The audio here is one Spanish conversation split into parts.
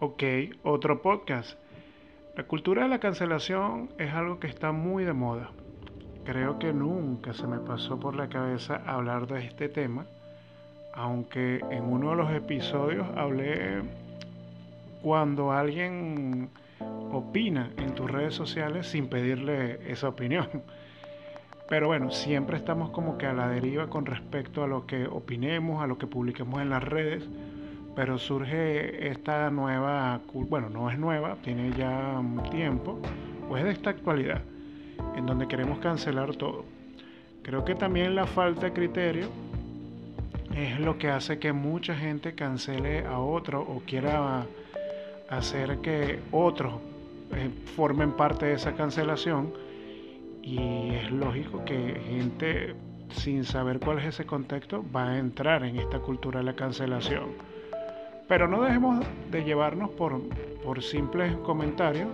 Ok, otro podcast. La cultura de la cancelación es algo que está muy de moda. Creo que nunca se me pasó por la cabeza hablar de este tema, aunque en uno de los episodios hablé cuando alguien opina en tus redes sociales sin pedirle esa opinión. Pero bueno, siempre estamos como que a la deriva con respecto a lo que opinemos, a lo que publiquemos en las redes pero surge esta nueva, bueno, no es nueva, tiene ya un tiempo, pues de esta actualidad, en donde queremos cancelar todo. Creo que también la falta de criterio es lo que hace que mucha gente cancele a otro o quiera hacer que otros eh, formen parte de esa cancelación y es lógico que gente sin saber cuál es ese contexto va a entrar en esta cultura de la cancelación. Pero no dejemos de llevarnos por, por simples comentarios.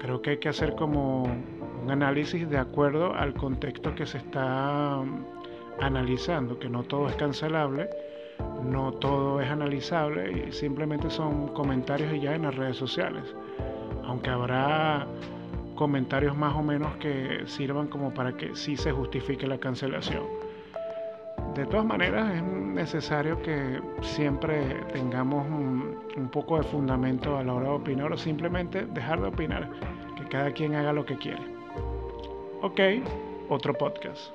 Creo que hay que hacer como un análisis de acuerdo al contexto que se está um, analizando, que no todo es cancelable, no todo es analizable y simplemente son comentarios ya en las redes sociales. Aunque habrá comentarios más o menos que sirvan como para que sí se justifique la cancelación. De todas maneras, es necesario que siempre tengamos un, poco de fundamento a la hora de opinar o simplemente dejar de opinar, que cada quien haga lo que quiere. Ok, otro podcast.